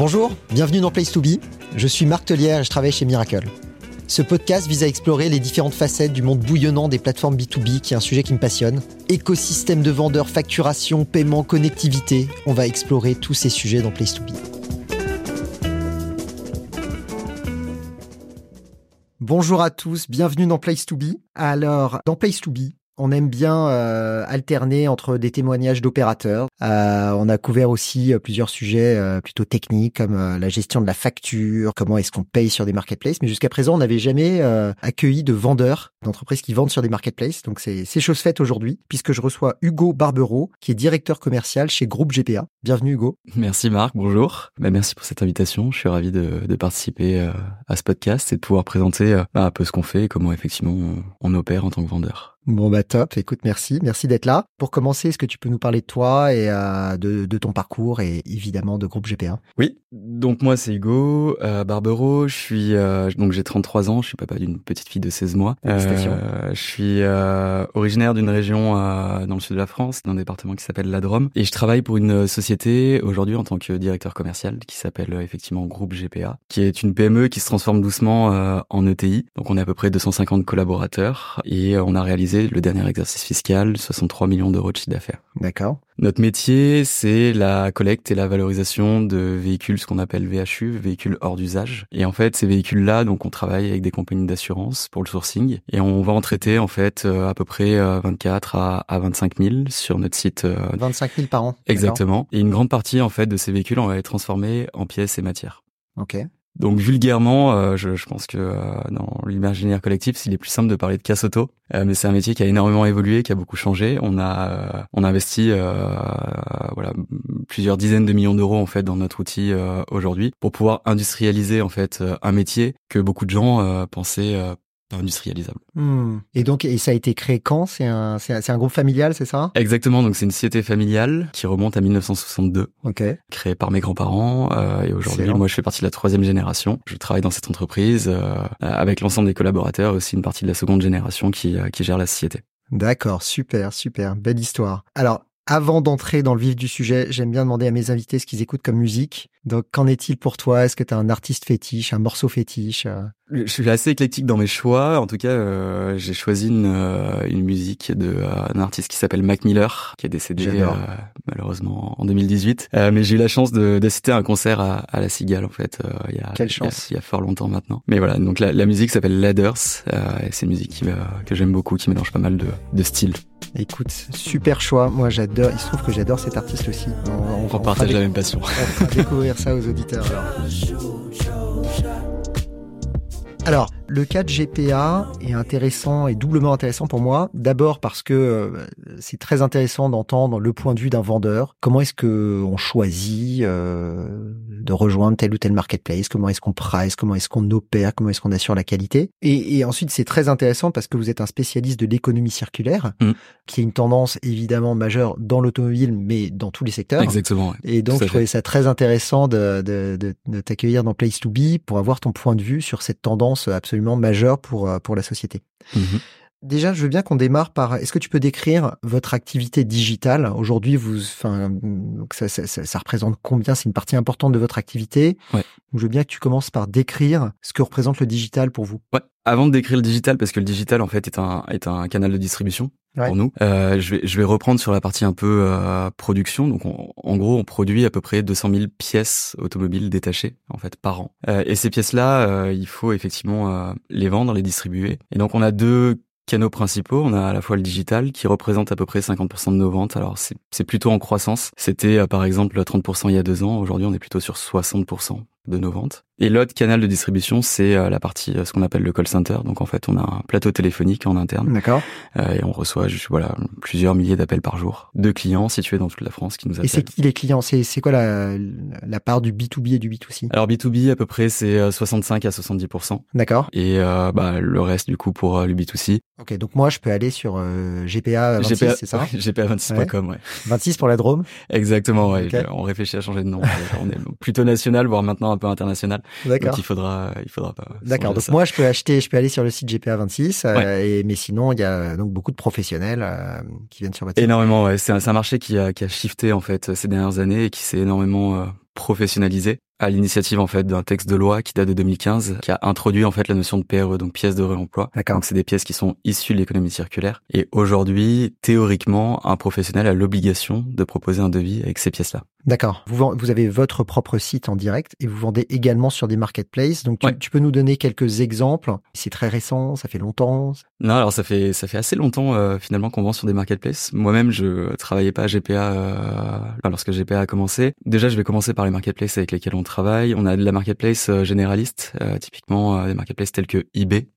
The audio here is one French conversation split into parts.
Bonjour, bienvenue dans Place to Be. Je suis Marc Tellière et je travaille chez Miracle. Ce podcast vise à explorer les différentes facettes du monde bouillonnant des plateformes B2B, qui est un sujet qui me passionne. Écosystème de vendeurs, facturation, paiement, connectivité. On va explorer tous ces sujets dans Place to Be. Bonjour à tous, bienvenue dans Place to Be. Alors, dans Place to Be, on aime bien euh, alterner entre des témoignages d'opérateurs. Euh, on a couvert aussi euh, plusieurs sujets plutôt techniques comme la gestion de la facture, comment est-ce qu'on paye sur des marketplaces. Mais jusqu'à présent, on n'avait jamais accueilli de vendeurs d'entreprises qui vendent sur des marketplaces. Donc c'est chose faite aujourd'hui puisque je reçois Hugo Barbero qui est directeur commercial chez Groupe GPA. Bienvenue Hugo. Merci Marc, bonjour. Bah, merci pour cette invitation. Je suis ravi de, participer à ce podcast et de pouvoir présenter bah, un peu ce qu'on fait et comment effectivement on opère en tant que vendeur. Bon bah top, écoute merci, merci d'être là. Pour commencer, est-ce que tu peux nous parler de toi et euh, de, ton parcours et évidemment de groupe GP1 Oui, donc moi c'est Hugo euh, Barbero, je suis euh, donc j'ai 33 ans, je suis papa d'une petite fille de 16 mois. Euh, je suis originaire d'une région dans le sud de la France, d'un département qui s'appelle la Drôme et je travaille pour une société aujourd'hui en tant que directeur commercial qui s'appelle effectivement Groupe GPA, qui est une PME qui se transforme doucement en ETI. Donc on est à peu près 250 collaborateurs et on a réalisé le dernier exercice fiscal, 63 millions d'euros de chiffre d'affaires. D'accord. Notre métier, c'est la collecte et la valorisation de véhicules, ce qu'on appelle VHU, véhicules hors d'usage. Et en fait, ces véhicules-là, donc on travaille avec des compagnies d'assurance pour le sourcing et on va en traiter en fait euh, à peu près 24 euh, à, 25 000 sur notre site. 25 euh, 000 par an. Exactement. Et une grande partie en fait de ces véhicules, on va les transformer en pièces et matières. Ok. Donc vulgairement, euh, je, je, pense que euh, dans l'imaginaire collectif, il est plus simple de parler de casse auto, euh, mais c'est un métier qui a énormément évolué, qui a beaucoup changé. On a on a investi voilà plusieurs dizaines de millions d'euros en fait dans notre outil aujourd'hui pour pouvoir industrialiser en fait un métier que beaucoup de gens pensaient industrialisable. Hmm. Et donc, et ça a été créé quand? C'est un, c'est un, groupe familial, c'est ça? Exactement. Donc, c'est une société familiale qui remonte à 1962. Ok. Créée par mes grands-parents. Euh, et aujourd'hui, moi, je fais partie de la troisième génération. Je travaille dans cette entreprise euh, avec l'ensemble des collaborateurs, aussi une partie de la seconde génération qui, euh, qui gère la société. D'accord, super, super, belle histoire. Alors, avant d'entrer dans le vif du sujet, j'aime bien demander à mes invités ce qu'ils écoutent comme musique. Donc, qu'en est-il pour toi? Est-ce que tu as un artiste fétiche, un morceau fétiche euh? Je suis assez éclectique dans mes choix. En tout cas, euh, j'ai choisi une, euh, une musique de un artiste qui s'appelle Mac Miller, qui est décédé malheureusement en 2018. mais j'ai eu la chance d'assister à un concert à, à, la Cigale en fait. il y a, Quelle chance il y, a, fort longtemps maintenant. Mais voilà, donc la, la musique s'appelle Ladders. et c'est une musique qui, que j'aime beaucoup, qui mélange pas mal de, de styles. Écoute, super choix. Moi, j'adore. Il se trouve que j'adore cet artiste aussi. On, on, partage la même passion. On ça aux auditeurs. Alors, le cas de GPA est intéressant et doublement intéressant pour moi. D'abord parce que euh, c'est très intéressant d'entendre le point de vue d'un vendeur. Comment est-ce que on choisit euh, de rejoindre tel ou tel marketplace? Comment est-ce qu'on price? Comment est-ce qu'on opère? Comment est-ce qu'on assure la qualité? Et, et, ensuite, c'est très intéressant parce que vous êtes un spécialiste de l'économie circulaire, mm. qui est une tendance évidemment majeure dans l'automobile, mais dans tous les secteurs. Exactement. Et donc, je trouvais ça très intéressant de, de, de, de t'accueillir dans Place to Be pour avoir ton point de vue sur cette tendance absolument majeur pour, euh, pour la société. Mhm. Déjà, je veux bien qu'on démarre par. Est-ce que tu peux décrire votre activité digitale? Aujourd'hui Vous, enfin, ça, ça, ça, représente combien? C'est une partie importante de votre activité. Ouais. Je veux bien que tu commences par décrire ce que représente le digital pour vous. Ouais. Avant de décrire le digital, parce que le digital en fait est un est un canal de distribution pour nous. Euh, je vais je vais reprendre sur la partie un peu euh, production. Donc en gros, on produit à peu près 200 000 pièces automobiles détachées en fait par an. Euh, et ces pièces là, euh, il faut effectivement euh, les vendre, les distribuer. Et donc on a deux canaux principaux. On a à la fois le digital qui représente à peu près 50% de nos ventes. Alors c'est plutôt en croissance. C'était euh, par exemple 30% il y a deux ans. Aujourd'hui on est plutôt sur 60% de nos ventes. Et l'autre canal de distribution, c'est euh, la partie, euh, ce qu'on appelle le call center. Donc en fait, on a un plateau téléphonique en interne. D'accord. Euh, et on reçoit voilà plusieurs milliers d'appels par jour de clients situés dans toute la France qui nous appellent. Et c'est qui les clients? C'est c'est quoi la, la part du B2B et du B2C Alors B2B à peu près c'est 65 à 70 D'accord. Et euh, bah le reste du coup pour le B2C. Ok, donc moi je peux aller sur GPA 26, c'est ça? GPA26.com, ouais. 26 pour la Drôme? Exactement, ouais. On réfléchit à changer de nom. on est plutôt national, voire maintenant un peu international. D'accord. Donc il faudra, il faudra pas. D'accord. Donc moi, je peux acheter, je peux aller sur le site GPA 26, euh, et, mais sinon, il y a donc beaucoup de professionnels euh, qui viennent sur votre site. Énormément, ouais. C'est un, un, marché qui a, qui a shifté en fait ces dernières années et qui s'est énormément euh, professionnalisé. À l'initiative en fait d'un texte de loi qui date de 2015, qui a introduit en fait la notion de PRE, donc pièces de réemploi. Donc c'est des pièces qui sont issues de l'économie circulaire. Et aujourd'hui, théoriquement, un professionnel a l'obligation de proposer un devis avec ces pièces-là. D'accord. Vous, vous avez votre propre site en direct et vous vendez également sur des marketplaces. Donc, tu, peux nous donner quelques exemples C'est très récent, ça fait longtemps Non, alors ça fait ça fait assez longtemps euh, finalement qu'on vend sur des marketplaces. Moi-même, je travaillais pas à GPA euh, lorsque GPA a commencé. Déjà, je vais commencer par les marketplaces avec lesquels on travaille. On a de la marketplace euh, généraliste, typiquement des marketplaces tels que eBay,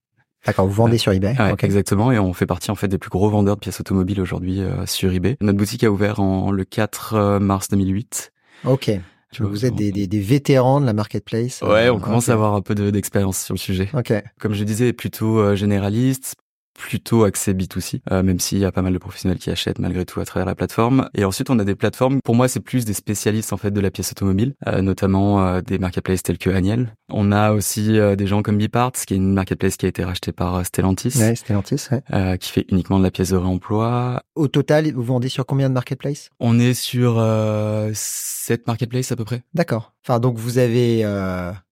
D'accord, vous vendez sur eBay. Exactement, et on fait partie en fait des plus gros vendeurs de pièces automobiles aujourd'hui euh, sur eBay. Notre boutique a ouvert en le 4 euh, mars 2008. Ok. vous êtes des, des, des, vétérans de la marketplace. Ouais, on commence à avoir un peu d'expérience sur le sujet. Ok. Comme je disais, plutôt généraliste, plutôt accès B2C, euh, même s'il y a pas mal de professionnels qui achètent malgré tout à travers la plateforme. Et ensuite, on a des plateformes. Pour moi, c'est plus des spécialistes en fait de la pièce automobile, euh, notamment euh, des marketplaces tels que Aniel. On a aussi des gens comme Biparts, qui est une marketplace qui a été rachetée par Stellantis. Ouais, Stellantis, ouais. qui fait uniquement de la pièce de réemploi. Au total, vous vendez sur combien de marketplaces? On est sur 7 marketplaces à peu près. D'accord. Enfin, donc vous avez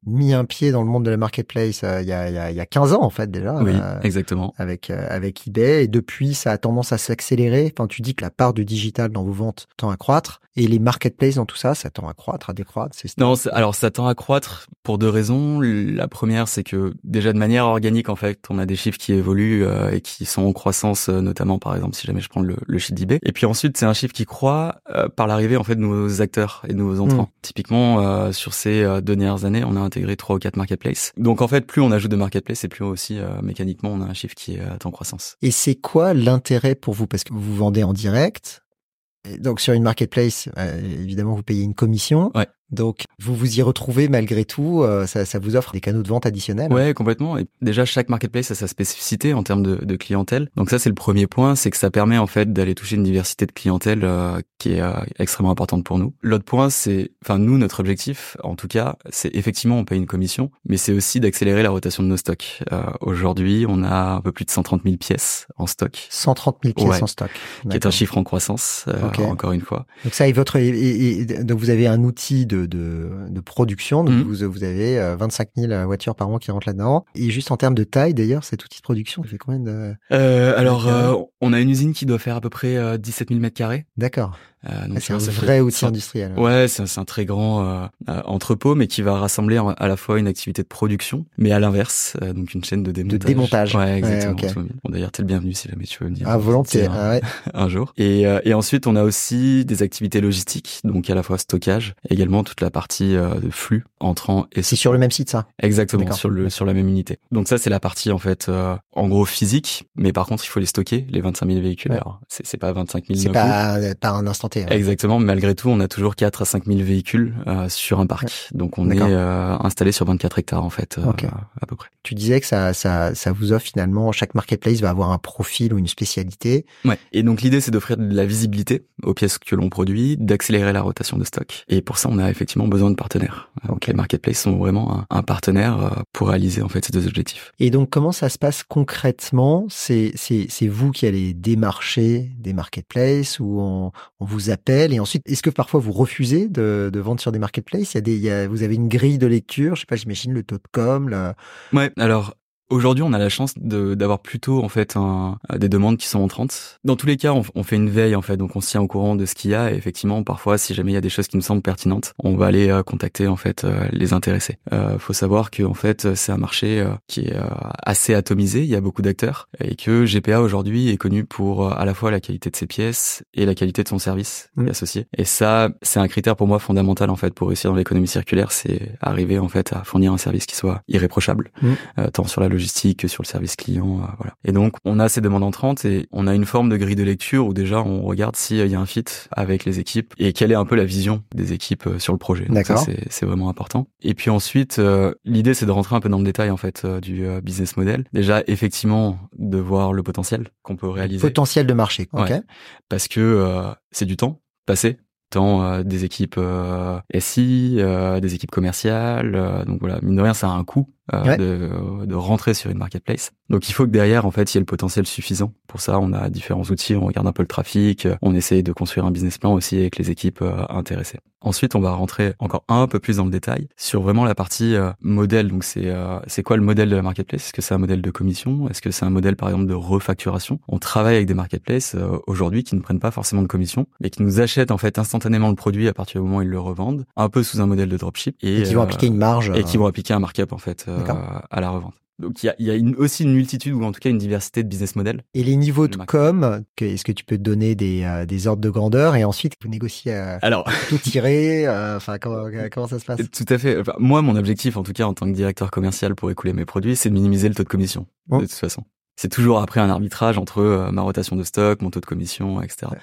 mis un pied dans le monde de la marketplace il y, a, y, a, y a 15 ans en fait déjà. Oui, exactement. Avec euh, avec eBay et depuis ça a tendance à s'accélérer. Enfin, tu dis que la part du digital dans vos ventes tend à croître et les marketplaces dans tout ça, ça tend à croître, à décroître. Non, alors ça tend à croître pour deux raisons. La première, c'est que déjà de manière organique en fait, on a des chiffres qui évoluent euh, et qui sont en croissance, euh, notamment par exemple si jamais je prends le, le chiffre d'eBay. Et puis ensuite, c'est un chiffre qui croît par l'arrivée en fait de nouveaux acteurs et de nouveaux entrants. Hmm. Typiquement, sur ces deux dernières années, on a intégré trois ou quatre marketplaces. Donc en fait, plus on ajoute de marketplaces et plus aussi mécaniquement on a un chiffre qui est en croissance. Et c'est quoi l'intérêt pour vous? Parce que vous vendez en direct. donc sur une marketplace, euh, évidemment, vous payez une commission. Ouais. Donc, vous vous y retrouvez malgré tout, euh, ça, ça, vous offre des canaux de vente additionnels. Ouais, complètement. Et déjà, chaque marketplace a sa spécificité en termes de, de clientèle. Donc ça, c'est le premier point, c'est que ça permet en fait d'aller toucher une diversité de clientèle euh, qui est euh, extrêmement importante pour nous. L'autre point, c'est, enfin nous, notre objectif, en tout cas, c'est effectivement on paye une commission, mais c'est aussi d'accélérer la rotation de nos stocks. Aujourd'hui, on a un peu plus de 130 000 pièces en stock. 130 000 pièces en stock. Qui est un chiffre en croissance, encore une fois. Donc ça, et votre, et, donc vous avez un outil de de, production. Donc, mhm. vous, vous avez 25 euh, 000 voitures par an qui rentrent là-dedans. Et juste en termes de taille, d'ailleurs, cet outil de production, il fait combien de... Euh, alors, euh, on a une usine qui doit faire à peu près 17 000 mètres carrés. D'accord. Euh, c'est un vrai outil industriel. Ouais, c'est un, très grand euh, euh, entrepôt, mais qui va rassembler à la fois une activité de production, mais à l'inverse, donc une chaîne de démontage. De démontage. Ouais, exactement. Bon, d'ailleurs, t'es le bienvenu si jamais tu veux venir. Ah, volontiers. Un, ah, ouais. un jour. Et, et ensuite, on a aussi des activités logistiques, donc à la fois stockage, également toute la partie de flux entrant et. C'est sur le même site, ça? Exactement, sur le sur la même unité. Donc ça, c'est la partie en fait, en gros physique, mais par contre, il faut les stocker, les 25 000 véhicules. Alors, c'est pas 25 000. C'est pas, pas un instant Exactement. Malgré tout, on a toujours 4 à 5 000 véhicules euh, sur un parc. Donc on est euh, installé sur 24 hectares en fait, euh, à peu près. Tu disais que ça, ça, ça vous offre finalement, chaque marketplace va avoir un profil ou une spécialité. Ouais. Et donc l'idée, c'est d'offrir de la visibilité aux pièces que l'on produit, d'accélérer la rotation de stock. Et pour ça, on a effectivement besoin de partenaires. Donc les marketplaces sont vraiment un, partenaire pour réaliser en fait ces deux objectifs. Et donc comment ça se passe concrètement? C'est c'est vous qui allez démarcher des marketplaces ou on, on vous et ensuite, est-ce que parfois vous refusez de, de vendre sur des marketplaces? Il y a des, il vous avez une grille de lecture, je sais pas, j'imagine le taux de com. La... Ouais, alors Aujourd'hui, on a la chance d'avoir plutôt en fait un, des demandes qui sont entrantes. Dans tous les cas, on, on, fait une veille en fait, donc on se tient au courant de ce qu'il y a. Et effectivement, parfois, si jamais il y a des choses qui nous semblent pertinentes, on va aller euh, contacter en fait euh, les intéressés. Euh, faut savoir que en fait, c'est un marché euh, qui est assez atomisé. Il y a beaucoup d'acteurs et que GPA aujourd'hui est connu pour à la fois la qualité de ses pièces et la qualité de son service mmh. associé. Et ça, c'est un critère pour moi fondamental en fait pour réussir dans l'économie circulaire, c'est arriver en fait à fournir un service qui soit irréprochable, mmh. tant sur la logique logistique, sur le service client, euh, voilà. Et donc on a ces demandes entrantes et on a une forme de grille de lecture où déjà on regarde s'il y a un fit avec les équipes et quelle est un peu la vision des équipes euh, sur le projet. Ça c'est vraiment important. Et puis ensuite euh, l'idée c'est de rentrer un peu dans le détail en fait du business model. Déjà effectivement de voir le potentiel qu'on peut réaliser. Potentiel de marché. ok parce que c'est du temps passé tant des équipes SI, des équipes commerciales. donc voilà, mine de rien, ça a un coût de, de rentrer sur une marketplace. Donc il faut que derrière, en fait, il y ait le potentiel suffisant. Pour ça, on a différents outils, on regarde un peu le trafic, on essaye de construire un business plan aussi avec les équipes intéressées. Ensuite, on va rentrer encore un peu plus dans le détail sur vraiment la partie modèle. Donc c'est c'est quoi le modèle de la marketplace? Est-ce que c'est un modèle de commission? Est-ce que c'est un modèle par exemple de refacturation? On travaille avec des marketplaces aujourd'hui qui ne prennent pas forcément de commission, mais qui nous achètent en fait instantanément le produit à partir du moment où ils le revendent, un peu sous un modèle de dropship et, qui vont appliquer une marge et qui vont appliquer un markup en fait à la revente. Donc il y a, y a une, aussi une multitude ou en tout cas une diversité de business models. Et les niveaux de com, est-ce que tu peux te donner des, euh, des ordres de grandeur et ensuite vous négociez euh, Alors tout tirer euh, Enfin comment, comment ça se passe? Tout à fait. moi mon objectif en tout cas en tant que directeur commercial pour écouler mes produits, c'est de minimiser le taux de commission de toute façon. C'est toujours après un arbitrage entre ma rotation de stock, mon taux de commission, etc.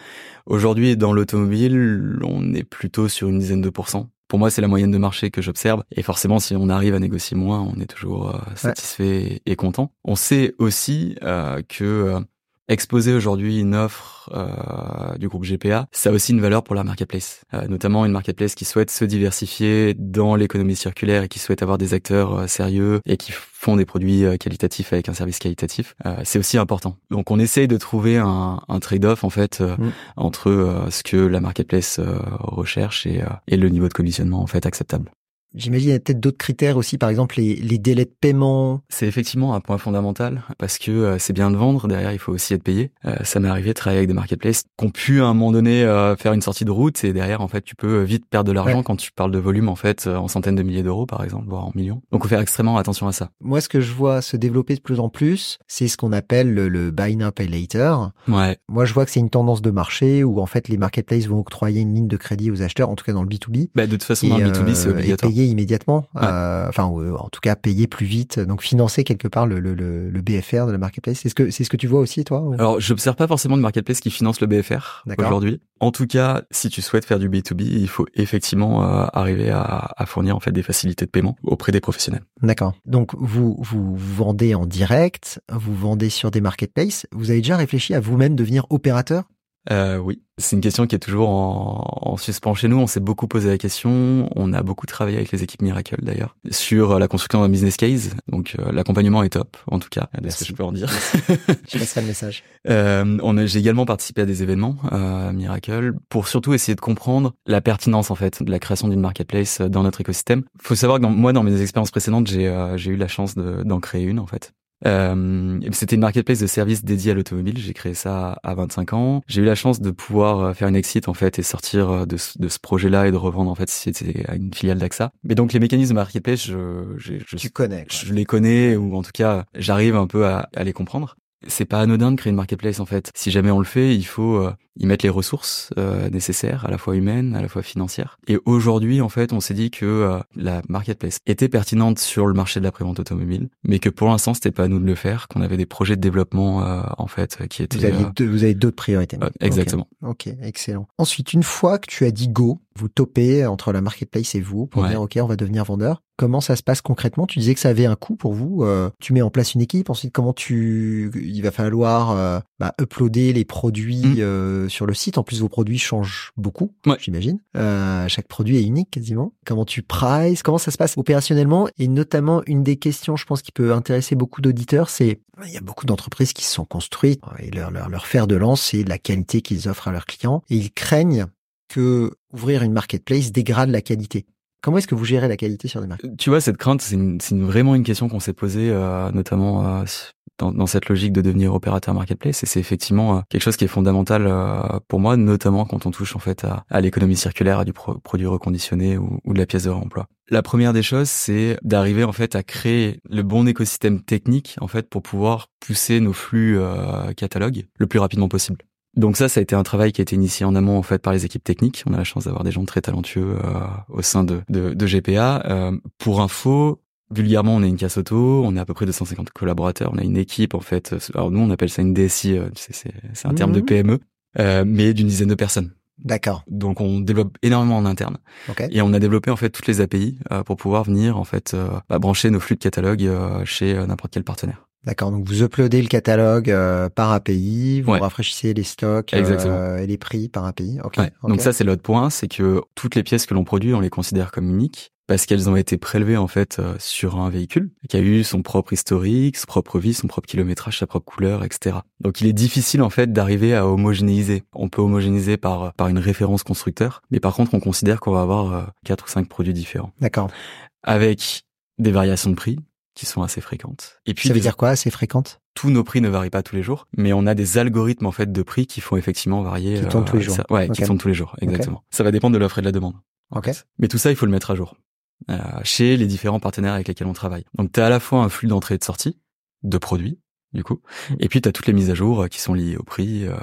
Aujourd'hui, dans l'automobile, on est plutôt sur une dizaine de pourcents pour moi, c'est la moyenne de marché que j'observe. Et forcément, si on arrive à négocier moins, on est toujours euh, satisfait et content. On sait aussi euh, que euh, exposer aujourd'hui une offre euh, du groupe GPA, ça a aussi une valeur pour la marketplace, euh, notamment une marketplace qui souhaite se diversifier dans l'économie circulaire et qui souhaite avoir des acteurs euh, sérieux et qui font des produits qualitatifs avec un service qualitatif. c'est aussi important. Donc on essaye de trouver un, un trade-off en fait mm. entre ce que la marketplace recherche et, et le niveau de commissionnement en fait acceptable. J'imagine qu'il y a peut-être d'autres critères aussi, par exemple les, les délais de paiement. C'est effectivement un point fondamental parce que euh, c'est bien de vendre, derrière il faut aussi être payé. Euh, ça m'est arrivé de travailler avec des marketplaces qui ont pu à un moment donné euh, faire une sortie de route et derrière en fait tu peux vite perdre de l'argent quand tu parles de volume en fait en centaines de milliers d'euros par exemple, voire en millions. Donc faut faire extrêmement attention à ça. Moi ce que je vois se développer de plus en plus, c'est ce qu'on appelle le, le, buy now pay later. Ouais. Moi je vois que c'est une tendance de marché où en fait les marketplaces vont octroyer une ligne de crédit aux acheteurs, en tout cas dans le B2B. Bah, de toute façon dans le B2B c'est obligatoire. Payer immédiatement. Euh, enfin euh, en tout cas payer plus vite, donc financer quelque part le, le, le BFR de la marketplace. C'est ce que c'est ce que tu vois aussi toi Alors j'observe pas forcément de marketplace qui finance le BFR aujourd'hui. En tout cas, si tu souhaites faire du B2B, il faut effectivement euh, arriver à, à, fournir en fait des facilités de paiement auprès des professionnels. D'accord. Donc vous, vous vendez en direct, vous vendez sur des marketplaces. Vous avez déjà réfléchi à vous-même devenir opérateur? Euh, oui, c'est une question qui est toujours en, en, suspens chez nous. On s'est beaucoup posé la question. On a beaucoup travaillé avec les équipes Miracle d'ailleurs sur la construction d'un business case. Donc euh, l'accompagnement est top, en tout cas, ce que je peux en dire. je passerai le message. Euh, on j'ai également participé à des événements euh, Miracle pour surtout essayer de comprendre la pertinence en fait de la création d'une marketplace dans notre écosystème. Faut savoir que dans, moi, dans mes expériences précédentes, j'ai euh, j'ai eu la chance d'en créer une en fait. Euh, c'était une marketplace de services dédiée à l'automobile. J'ai créé ça à 25 ans. J'ai eu la chance de pouvoir euh, faire une exit en fait et sortir euh, de, de ce projet-là et de revendre en fait c'était à une filiale d'AXA. Mais donc les mécanismes de marketplace, je, je, je tu connais, je les connais ou en tout cas j'arrive un peu à, à les comprendre c'est pas anodin de créer une marketplace en fait. Si jamais on le fait, il faut euh, y mettre les ressources euh, nécessaires, à la fois humaines, à la fois financières. Et aujourd'hui, en fait, on s'est dit que euh, la marketplace était pertinente sur le marché de la prévente automobile, mais que pour l'instant, c'était pas à nous de le faire, qu'on avait des projets de développement en fait qui étaient. Vous, aviez vous avez d'autres priorités. exactement. ok, excellent. Ensuite, une fois que tu as dit go, vous topez entre la marketplace et vous pour dire ok on va devenir vendeur. Comment ça se passe concrètement? Tu disais que ça avait un coût pour vous. Euh, tu mets en place une équipe. Ensuite, comment tu Il va falloir euh, bah, uploader les produits mm. euh, sur le site. En plus, vos produits changent beaucoup, j'imagine. chaque produit est unique quasiment. Comment tu prices Comment ça se passe opérationnellement? Et notamment, une des questions, je pense, qui peut intéresser beaucoup d'auditeurs, c'est il y a beaucoup d'entreprises qui se sont construites et leur, leur, leur fer de lance, c'est la qualité qu'ils offrent à leurs clients. Et ils craignent que ouvrir une marketplace dégrade la qualité. Comment est-ce que vous gérez la qualité sur des marques? Tu vois, cette crainte, c'est vraiment une question qu'on s'est posée, euh, notamment euh, dans, cette logique de devenir opérateur marketplace. Et c'est effectivement euh, quelque chose qui est fondamental pour moi, notamment quand on touche en fait à, l'économie circulaire, à du produit reconditionné ou, ou, de la pièce de réemploi. La première des choses, c'est d'arriver en fait à créer le bon écosystème technique en fait pour pouvoir pousser nos flux catalogues le plus rapidement possible. Donc ça, ça a été un travail qui a été initié en amont en fait par les équipes techniques. On a la chance d'avoir des gens très talentueux euh, au sein de, de, de GPA. Euh, pour info, vulgairement, on est une casse auto, on est à peu près 250 collaborateurs, on a une équipe en fait. Alors nous, on appelle ça une DSI, euh, c'est un terme de mhm. PME, euh, mais d'une dizaine de personnes. D'accord. Donc on développe énormément en interne. Okay. Et on a développé en fait toutes les API euh, pour pouvoir venir en fait bah, brancher nos flux de catalogue chez n'importe quel partenaire. D'accord, donc vous uploadez le catalogue euh, par API, vous rafraîchissez les stocks euh, et les prix par API. Okay. Donc ça c'est l'autre point, c'est que toutes les pièces que l'on produit, on les considère comme uniques. parce qu'elles ont été prélevées en fait euh, sur un véhicule qui a eu son propre historique, sa propre vie, son propre kilométrage, sa propre couleur, etc. Donc il est difficile en fait d'arriver à homogénéiser. On peut homogénéiser par par une référence constructeur, mais par contre on considère qu'on va avoir euh, quatre ou cinq produits différents. D'accord. Avec des variations de prix qui sont assez fréquentes. Et puis ça veut dire quoi assez fréquentes? Tous nos prix ne varient pas tous les jours, mais on a des algorithmes en fait de prix qui font effectivement varier. Qui tournent tous les jours. ouais, qui tournent tous les jours, exactement. Ça va dépendre de l'offre et de la demande. Ok. Mais tout ça, il faut le mettre à jour euh, chez les différents partenaires avec lesquels on travaille. Donc, tu as à la fois un flux d'entrée et de sortie de produits, du coup, et puis tu as toutes les mises à jour euh, qui sont liées au prix euh,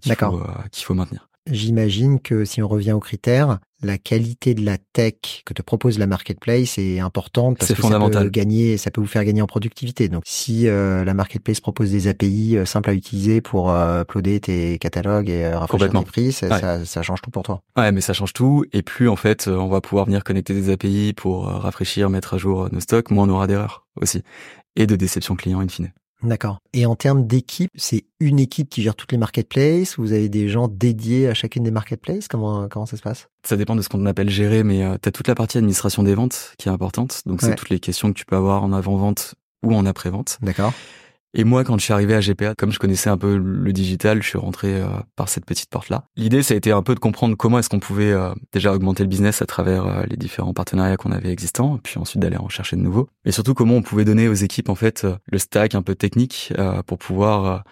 qu'il faut, euh, qu'il faut maintenir. J'imagine que si on revient aux critères, la qualité de la tech que te propose la marketplace est importante parce que fondamental. ça peut gagner, ça peut vous faire gagner en productivité. Donc si euh, la marketplace propose des API euh, simples à utiliser pour euh, uploader tes catalogues et euh, rafraîchir tes prix, ça, ça, ça, change tout pour toi. Ouais, mais ça change tout. Et plus en fait, on va pouvoir venir connecter des API pour rafraîchir, mettre à jour nos stocks, moins on aura d'erreurs aussi et de déception client in fine. D'accord. Et en termes d'équipe, c'est une équipe qui gère toutes les marketplaces Vous avez des gens dédiés à chacune des marketplaces? Comment comment ça se passe? Ça dépend de ce qu'on appelle gérer, mais euh, tu as toute la partie administration des ventes qui est importante. Donc c'est toutes les questions que tu peux avoir en avant-vente ou en après-vente. D'accord. Et moi, quand je suis arrivé à GPA, comme je connaissais un peu le digital, je suis rentré euh, par cette petite porte-là. L'idée, ça a été un peu de comprendre comment est-ce qu'on pouvait euh, déjà augmenter le business à travers euh, les différents partenariats qu'on avait existants, puis ensuite d'aller en chercher de nouveaux. Et surtout, comment on pouvait donner aux équipes, en fait, le stack un peu technique pour pouvoir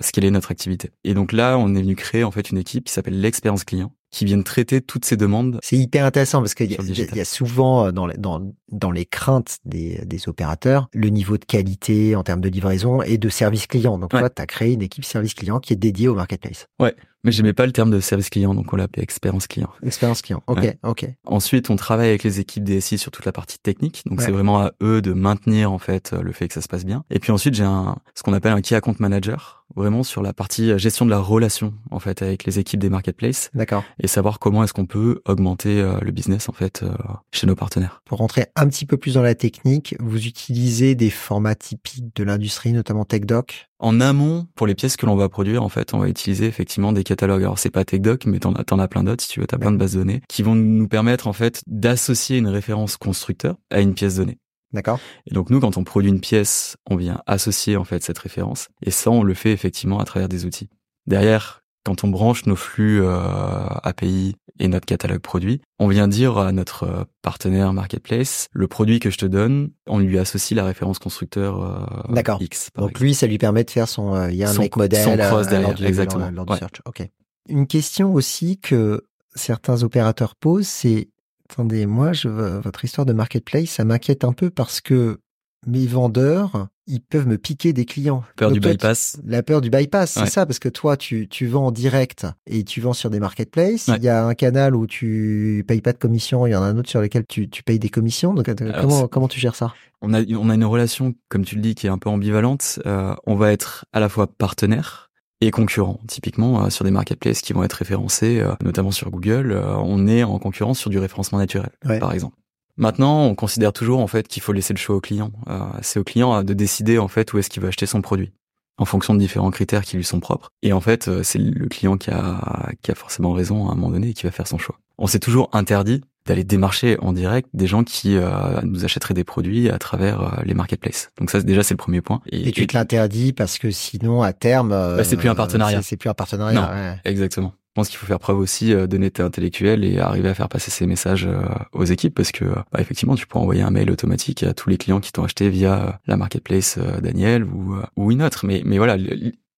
scaler notre activité. Et donc là, on est venu créer, en fait, une équipe qui s'appelle l'expérience client, qui viennent traiter toutes ces demandes. C'est hyper intéressant parce qu'il y, y, a souvent dans, dans, dans les craintes des, des opérateurs le niveau de qualité en termes de livraison et de service client. Donc toi, tu as créé une équipe service client qui est dédiée au marketplace. Ouais, mais j'aimais pas le terme de service client, donc on l'appelait expérience client. Expérience client, ok, ok. Ensuite, on travaille avec les équipes DSI sur toute la partie technique, donc c'est vraiment à eux de maintenir en fait le fait que ça se passe bien. Et puis ensuite, j'ai un ce qu'on appelle un key account manager, vraiment sur la partie gestion de la relation en fait avec les équipes des marketplaces. D'accord. Et savoir comment est-ce qu'on peut augmenter euh, le business en fait euh, chez nos partenaires. Pour rentrer un petit peu plus dans la technique, vous utilisez des formats typiques de l'industrie, notamment TechDoc? En amont, pour les pièces que l'on va produire, en fait, on va utiliser effectivement des catalogues. Alors c'est pas TechDoc, mais t'en as, as plein d'autres si tu veux. T'as plein de bases de données qui vont nous permettre en fait d'associer une référence constructeur à une pièce donnée. D'accord. Et donc nous, quand on produit une pièce, on vient associer en fait cette référence. Et ça, on le fait effectivement à travers des outils. Derrière, quand on branche nos flux euh, API et notre catalogue produit, on vient dire à notre euh, partenaire marketplace le produit que je te donne, on lui associe la référence constructeur euh, D'accord. X. Donc lui, ça lui permet de faire son euh, il y a un make modèle son cross derrière, du, exactement. Lors, du search. OK. Une question aussi que certains opérateurs posent, c'est attendez, moi je votre histoire de marketplace, ça m'inquiète un peu parce que mes vendeurs, ils peuvent me piquer des clients. Peur du bypass. La peur du bypass, c'est ça, parce que toi, tu, tu vends en direct et tu vends sur des marketplaces. Il y a un canal où tu payes pas de commission, il y en a un autre sur lequel tu, tu payes des commissions. Donc, euh, comment, comment tu gères ça? On a, on a une relation, comme tu le dis, qui est un peu ambivalente. Euh, on va être à la fois partenaire et concurrent. Typiquement, euh, sur des marketplaces qui vont être référencés, euh, notamment sur Google, euh, on est en concurrence sur du référencement naturel, par exemple. Maintenant, on considère toujours en fait qu'il faut laisser le choix au client. Euh, c'est au client de décider en fait où est-ce qu'il va acheter son produit en fonction de différents critères qui lui sont propres. Et en fait, euh, c'est le client qui a, qui a forcément raison à un moment donné et qui va faire son choix. On s'est toujours interdit d'aller démarcher en direct des gens qui euh, nous achèteraient des produits à travers euh, les marketplaces. Donc ça, déjà, c'est le premier point. Et, tu te l'interdis parce que sinon, à terme, bah, c'est plus un partenariat. C'est plus un partenariat. Non, ouais. exactement. Je pense qu'il faut faire preuve aussi euh, d'honnêteté intellectuelle et arriver à faire passer ces messages euh, aux équipes parce que bah, effectivement tu peux envoyer un mail automatique à tous les clients qui t'ont acheté via euh, la marketplace Daniel ou ou une autre. Mais mais voilà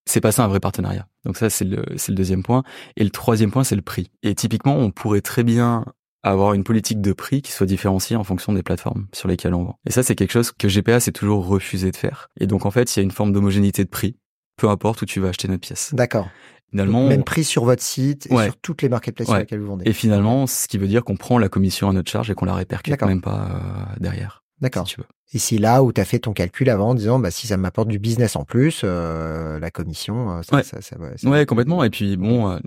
c'est pas ça un vrai partenariat. Donc ça c'est le le deuxième point. Et le troisième point c'est le prix. Et typiquement on pourrait très bien avoir une politique de prix qui soit différenciée en fonction des plateformes sur lesquelles on vend. Et ça c'est quelque chose que GPA s'est toujours refusé de faire. Et donc en fait il y a une forme d'homogénéité de prix peu importe où tu vas acheter notre pièce. D'accord Finalement, même prix sur votre site et sur toutes les marketplaces ouais. sur lesquelles vous vendez. Et finalement, ce qui veut dire qu'on prend la commission à notre charge et qu'on la répercute même pas euh, derrière. D'accord. Si. Et c'est là où tu as fait ton calcul avant en disant bah si ça m'apporte du business en plus, euh, la commission, euh, ça, ouais. ça, ça, ça, ouais, complètement. Et puis bon, euh,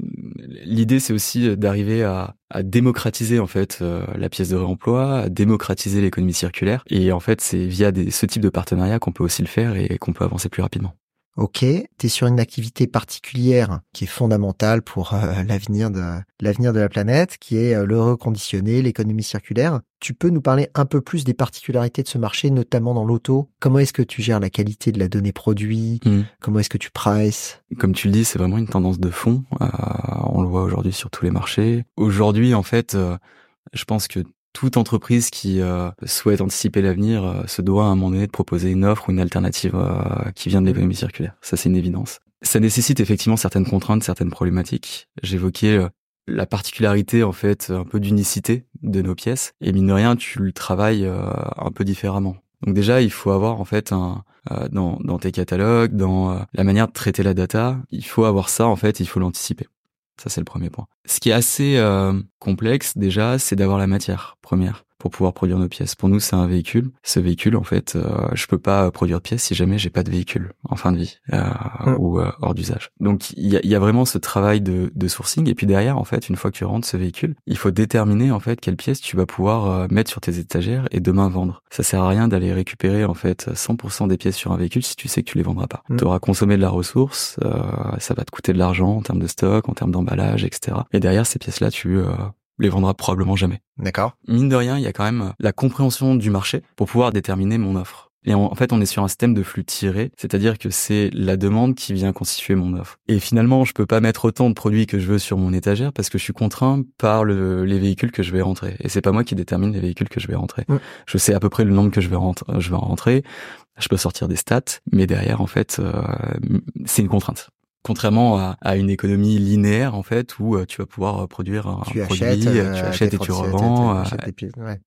l'idée c'est aussi d'arriver à, à, démocratiser en fait euh, la pièce de réemploi, à démocratiser l'économie circulaire. Et en fait, c'est via des, ce type de partenariat qu'on peut aussi le faire et qu'on peut avancer plus rapidement. Ok, tu es sur une activité particulière qui est fondamentale pour euh, l'avenir de l'avenir de la planète, qui est euh, le reconditionné, l'économie circulaire. Tu peux nous parler un peu plus des particularités de ce marché, notamment dans l'auto? Comment est-ce que tu gères la qualité de la donnée produit? Hmm. Comment est-ce que tu prices Comme tu le dis, c'est vraiment une tendance de fond. Euh, on le voit aujourd'hui sur tous les marchés. Aujourd'hui, en fait, je pense que toute entreprise qui euh, souhaite anticiper l'avenir euh, se doit à un moment donné de proposer une offre ou une alternative euh, qui vient de l'économie circulaire. Ça, c'est une évidence. Ça nécessite effectivement certaines contraintes, certaines problématiques. J'évoquais la particularité en fait un peu d'unicité de nos pièces et mine de rien tu le travailles un peu différemment. Donc déjà il faut avoir en fait un dans, dans tes catalogues, dans la manière de traiter la data, il faut avoir ça en fait, il faut l'anticiper. Ça, c'est le premier point. Ce qui est assez euh, complexe déjà, c'est d'avoir la matière première pour pouvoir produire nos pièces. Pour nous, c'est un véhicule. Ce véhicule, en fait, euh, je peux pas produire de pièces si jamais j'ai pas de véhicule en fin de vie euh, ou euh, hors d'usage. Donc, il y a, y a, vraiment ce travail de, de, sourcing. Et puis derrière, en fait, une fois que tu rentres ce véhicule, il faut déterminer en fait quelles pièces tu vas pouvoir euh, mettre sur tes étagères et demain vendre. Ça sert à rien d'aller récupérer en fait 100% des pièces sur un véhicule si tu sais que tu les vendras pas. Mm. Tu auras consommé de la ressource, ça va te coûter de l'argent en termes de stock, en termes d'emballage, etc. Et derrière ces pièces-là, tu les vendra probablement jamais. D'accord. Mine de rien, il y a quand même la compréhension du marché pour pouvoir déterminer mon offre. Et en, fait, on est sur un système de flux tiré, c'est-à-dire que c'est la demande qui vient constituer mon offre. Et finalement, je peux pas mettre autant de produits que je veux sur mon étagère parce que je suis contraint par les véhicules que je vais rentrer. Et c'est pas moi qui détermine les véhicules que je vais rentrer. Mm. Je sais à peu près le nombre que je vais, rentrer, je vais rentrer. Je peux sortir des stats, mais derrière, en fait, euh, c'est une contrainte. Contrairement à, à, une économie linéaire en fait où euh, tu vas pouvoir euh, produire un, tu produit, achètes, euh, tu achètes et tu revends.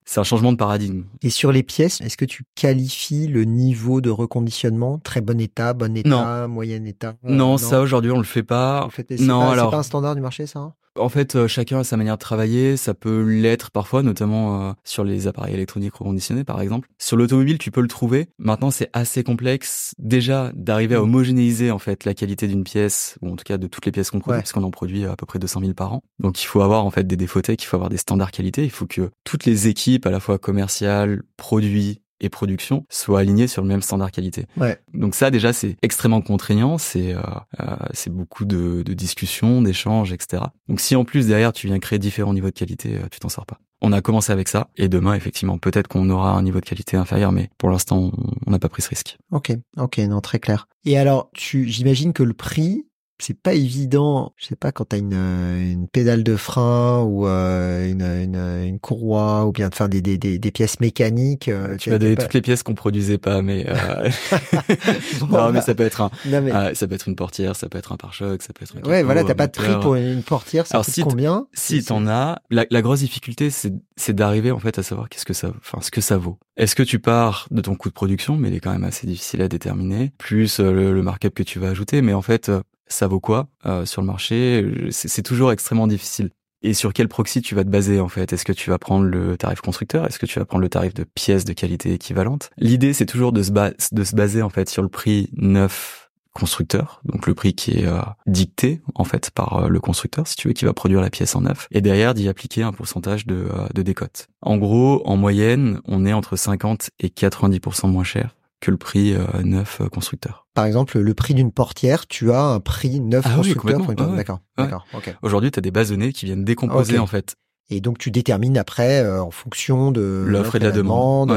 C'est un changement de paradigme. Et sur les pièces, est-ce que tu qualifies le niveau de reconditionnement très bon état, bon état, moyen état non, non, ça aujourd'hui on le fait pas. non, alors c'est pas un standard du marché ça. Hein? En fait, euh, chacun a sa manière de travailler. Ça peut l'être parfois, notamment euh, sur les appareils électroniques reconditionnés, par exemple. Sur l'automobile, tu peux le trouver. Maintenant, c'est assez complexe déjà d'arriver à mm. homogénéiser en fait la qualité d'une pièce, ou en tout cas de toutes les pièces qu'on produit, parce qu'on en produit à peu près 200 000 par an. Donc, il faut avoir en fait des défauts il faut avoir des standards qualité. Il faut que toutes les équipes, à la fois commerciales, produits, et production soient alignés sur le même standard qualité. Ouais. Donc ça déjà c'est extrêmement contraignant, c'est euh, euh, c'est beaucoup de, de discussions, d'échanges, etc. Donc si en plus derrière tu viens créer différents niveaux de qualité, euh, tu t'en sors pas. On a commencé avec ça et demain effectivement peut-être qu'on aura un niveau de qualité inférieur, mais pour l'instant on n'a pas pris ce risque. Ok, ok, non très clair. Et alors tu, j'imagine que le prix c'est pas évident. Je sais pas quand t'as une, euh, une pédale de frein ou euh, une, une, une, courroie ou bien enfin des, des, des, des pièces mécaniques. Euh, tu vas donner toutes les pièces qu'on produisait pas, mais euh... non, mais ça peut être un, mais... ça peut être une portière, ça peut être un pare-choc, ça peut être. Un ouais, voilà, t'as pas de prix pour une portière. Ça Alors si combien? Si t'en as, la, la grosse difficulté, c'est c'est d'arriver en fait à savoir qu'est-ce que ça, enfin ce que ça vaut. Est-ce que tu pars de ton coût de production, mais il est quand même assez difficile à déterminer, plus le, le markup que tu vas ajouter, mais en fait ça vaut quoi euh, sur le marché? C'est toujours extrêmement difficile. Et sur quel proxy tu vas te baser en fait? Est-ce que tu vas prendre le tarif constructeur? Est-ce que tu vas prendre le tarif de pièces de qualité équivalente? L'idée c'est toujours de se, baser en fait sur le prix neuf constructeur, donc le prix qui est euh, dicté en fait par euh, le constructeur, si tu veux, qui va produire la pièce en neuf, et derrière d'y appliquer un pourcentage de, de décote. En gros, en moyenne, on est entre 50 et 90% moins cher que le prix euh, neuf euh, constructeur. Par exemple, le prix d'une portière, tu as un prix neuf ah constructeur. Oui, D'accord, d'accord. Aujourd'hui, tu as des bases données qui viennent décomposer en fait et donc tu détermines après euh, en fonction de l'offre et de la, demande.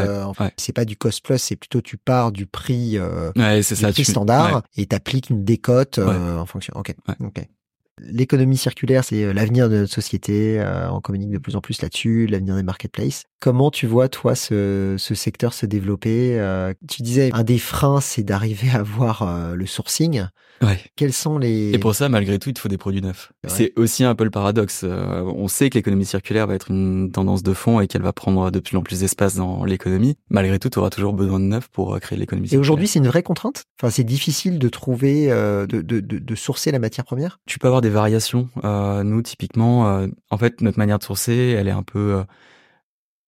C'est pas du cost plus, c'est plutôt tu pars du prix, euh, ouais, du ça, prix standard et t'appliques une décote en fonction. Ok. Ok. L'économie circulaire, c'est euh, l'avenir de notre société. Euh, on communique de plus en plus là-dessus, l'avenir des marketplaces. Comment tu vois, toi, ce, ce secteur se développer euh, Tu disais, un des freins, c'est d'arriver à voir le sourcing. Ouais. Quels sont les... Et pour ça, malgré tout, il te faut des produits neufs. C'est aussi un peu le paradoxe. on sait que l'économie circulaire va être une tendance de fond et qu'elle va prendre de plus en plus d'espace dans l'économie. Malgré tout, tu auras toujours besoin de neuf pour créer l'économie circulaire. Et aujourd'hui, c'est une vraie contrainte? Enfin, c'est difficile de trouver, de, de, de, de sourcer la matière première? Tu peux avoir des variations. Euh, nous, typiquement, euh, en fait, notre manière de sourcer, elle est un peu euh,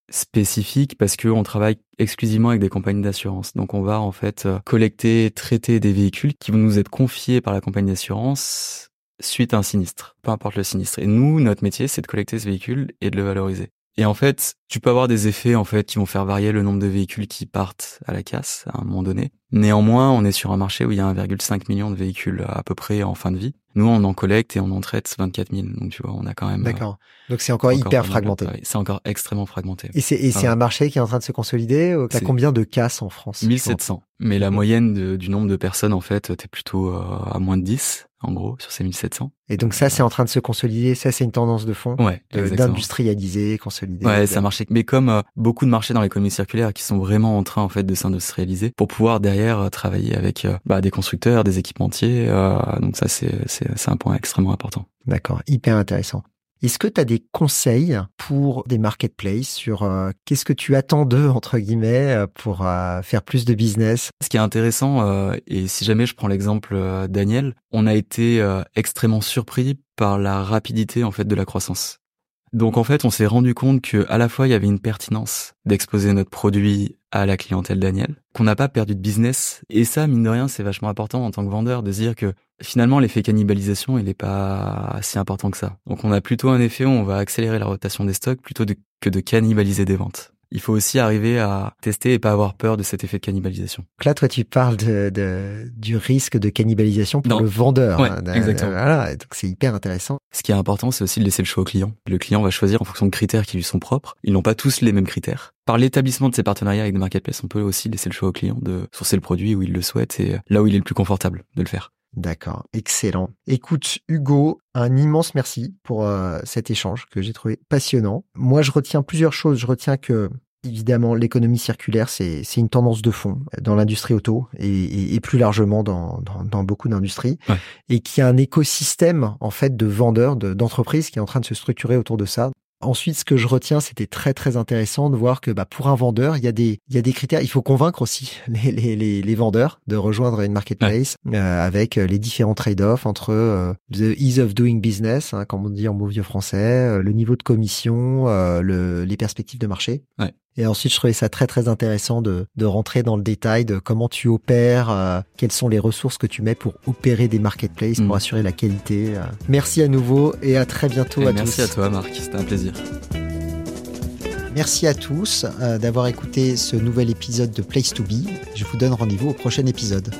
spécifique parce que on travaille exclusivement avec des compagnies d'assurance. Donc, on va en fait collecter, traiter des véhicules qui vont nous être confiés par la compagnie d'assurance suite à un sinistre, peu importe le sinistre. Et nous, notre métier, c'est de collecter ce véhicule et de le valoriser. Et en fait, tu peux avoir des effets en fait qui vont faire varier le nombre de véhicules qui partent à la casse à un moment donné. Néanmoins, on est sur un marché où il y a 1,5 million de véhicules à peu près en fin de vie. Nous, on en collecte et on en traite 24 000. Donc tu vois, on a quand même. D'accord. Donc c'est encore, hyper fragmenté. C'est encore extrêmement fragmenté. Et c'est et c'est un marché qui est en train de se consolider. Euh, t'as combien de casses en France? 1700. Mais la moyenne du nombre de personnes en fait, t'es plutôt euh, à moins de 10 en gros, sur ces 1700. Et donc ça, c'est en train de se consolider. Ça, c'est une tendance de fond. Ouais, d'industrialiser, consolider. Ouais, ça marche. Mais comme euh, beaucoup de marchés dans l'économie circulaire qui sont vraiment en train en fait de s'industrialiser pour pouvoir derrière euh, travailler avec euh, bah, des constructeurs, des équipementiers. donc ça, c'est c'est un point extrêmement important. D'accord, hyper intéressant. Est-ce que tu as des conseils pour des marketplaces sur euh, qu'est-ce que tu attends d'eux, entre guillemets, euh, pour euh, faire plus de business? Ce qui est intéressant, et si jamais je prends l'exemple Daniel, on a été extrêmement surpris par la rapidité en fait de la croissance. Donc en fait, on s'est rendu compte que à la fois il y avait une pertinence d'exposer notre produit à la clientèle Daniel, qu'on n'a pas perdu de business. Et ça, mine de rien, c'est vachement important en tant que vendeur de se dire que finalement l'effet cannibalisation, il n'est pas si important que ça. Donc on a plutôt un effet où on va accélérer la rotation des stocks plutôt que de cannibaliser des ventes il faut aussi arriver à tester et pas avoir peur de cet effet de cannibalisation. Donc là, toi, tu parles de, du risque de cannibalisation pour le vendeur. Ouais, exactement. Voilà, donc c'est hyper intéressant. Ce qui est important, c'est aussi de laisser le choix au client. Le client va choisir en fonction de critères qui lui sont propres. Ils n'ont pas tous les mêmes critères. Par l'établissement de ces partenariats avec des marketplaces, on peut aussi laisser le choix au client de sourcer le produit où il le souhaite et là où il est le plus confortable de le faire. D'accord, excellent. Écoute, Hugo, un immense merci pour euh, cet échange que j'ai trouvé passionnant. Moi, je retiens plusieurs choses. Je retiens que Évidemment, l'économie circulaire, c'est une tendance de fond dans l'industrie auto et, et, plus largement dans, dans, dans beaucoup d'industries, et qui a un écosystème en fait de vendeurs, d'entreprises qui est en train de se structurer autour de ça. Ensuite, ce que je retiens, c'était très très intéressant de voir que bah, pour un vendeur, il y a des il y a des critères. Il faut convaincre aussi les les, les, les vendeurs de rejoindre une marketplace euh, avec euh, les différents trade-offs entre euh, the ease of doing business, hein, comme on dit en beau vieux français, le niveau de commission, le, les perspectives de marché. Ouais. Et ensuite, je trouvais ça très très intéressant de, de rentrer dans le détail de comment tu opères, euh, quelles sont les ressources que tu mets pour opérer des marketplaces, pour mm. assurer la qualité. Euh. Merci à nouveau et à très bientôt à merci tous. Merci à toi Marc, c'était un plaisir. Merci à tous euh, d'avoir écouté ce nouvel épisode de Place to Be. Je vous donne rendez-vous au prochain épisode.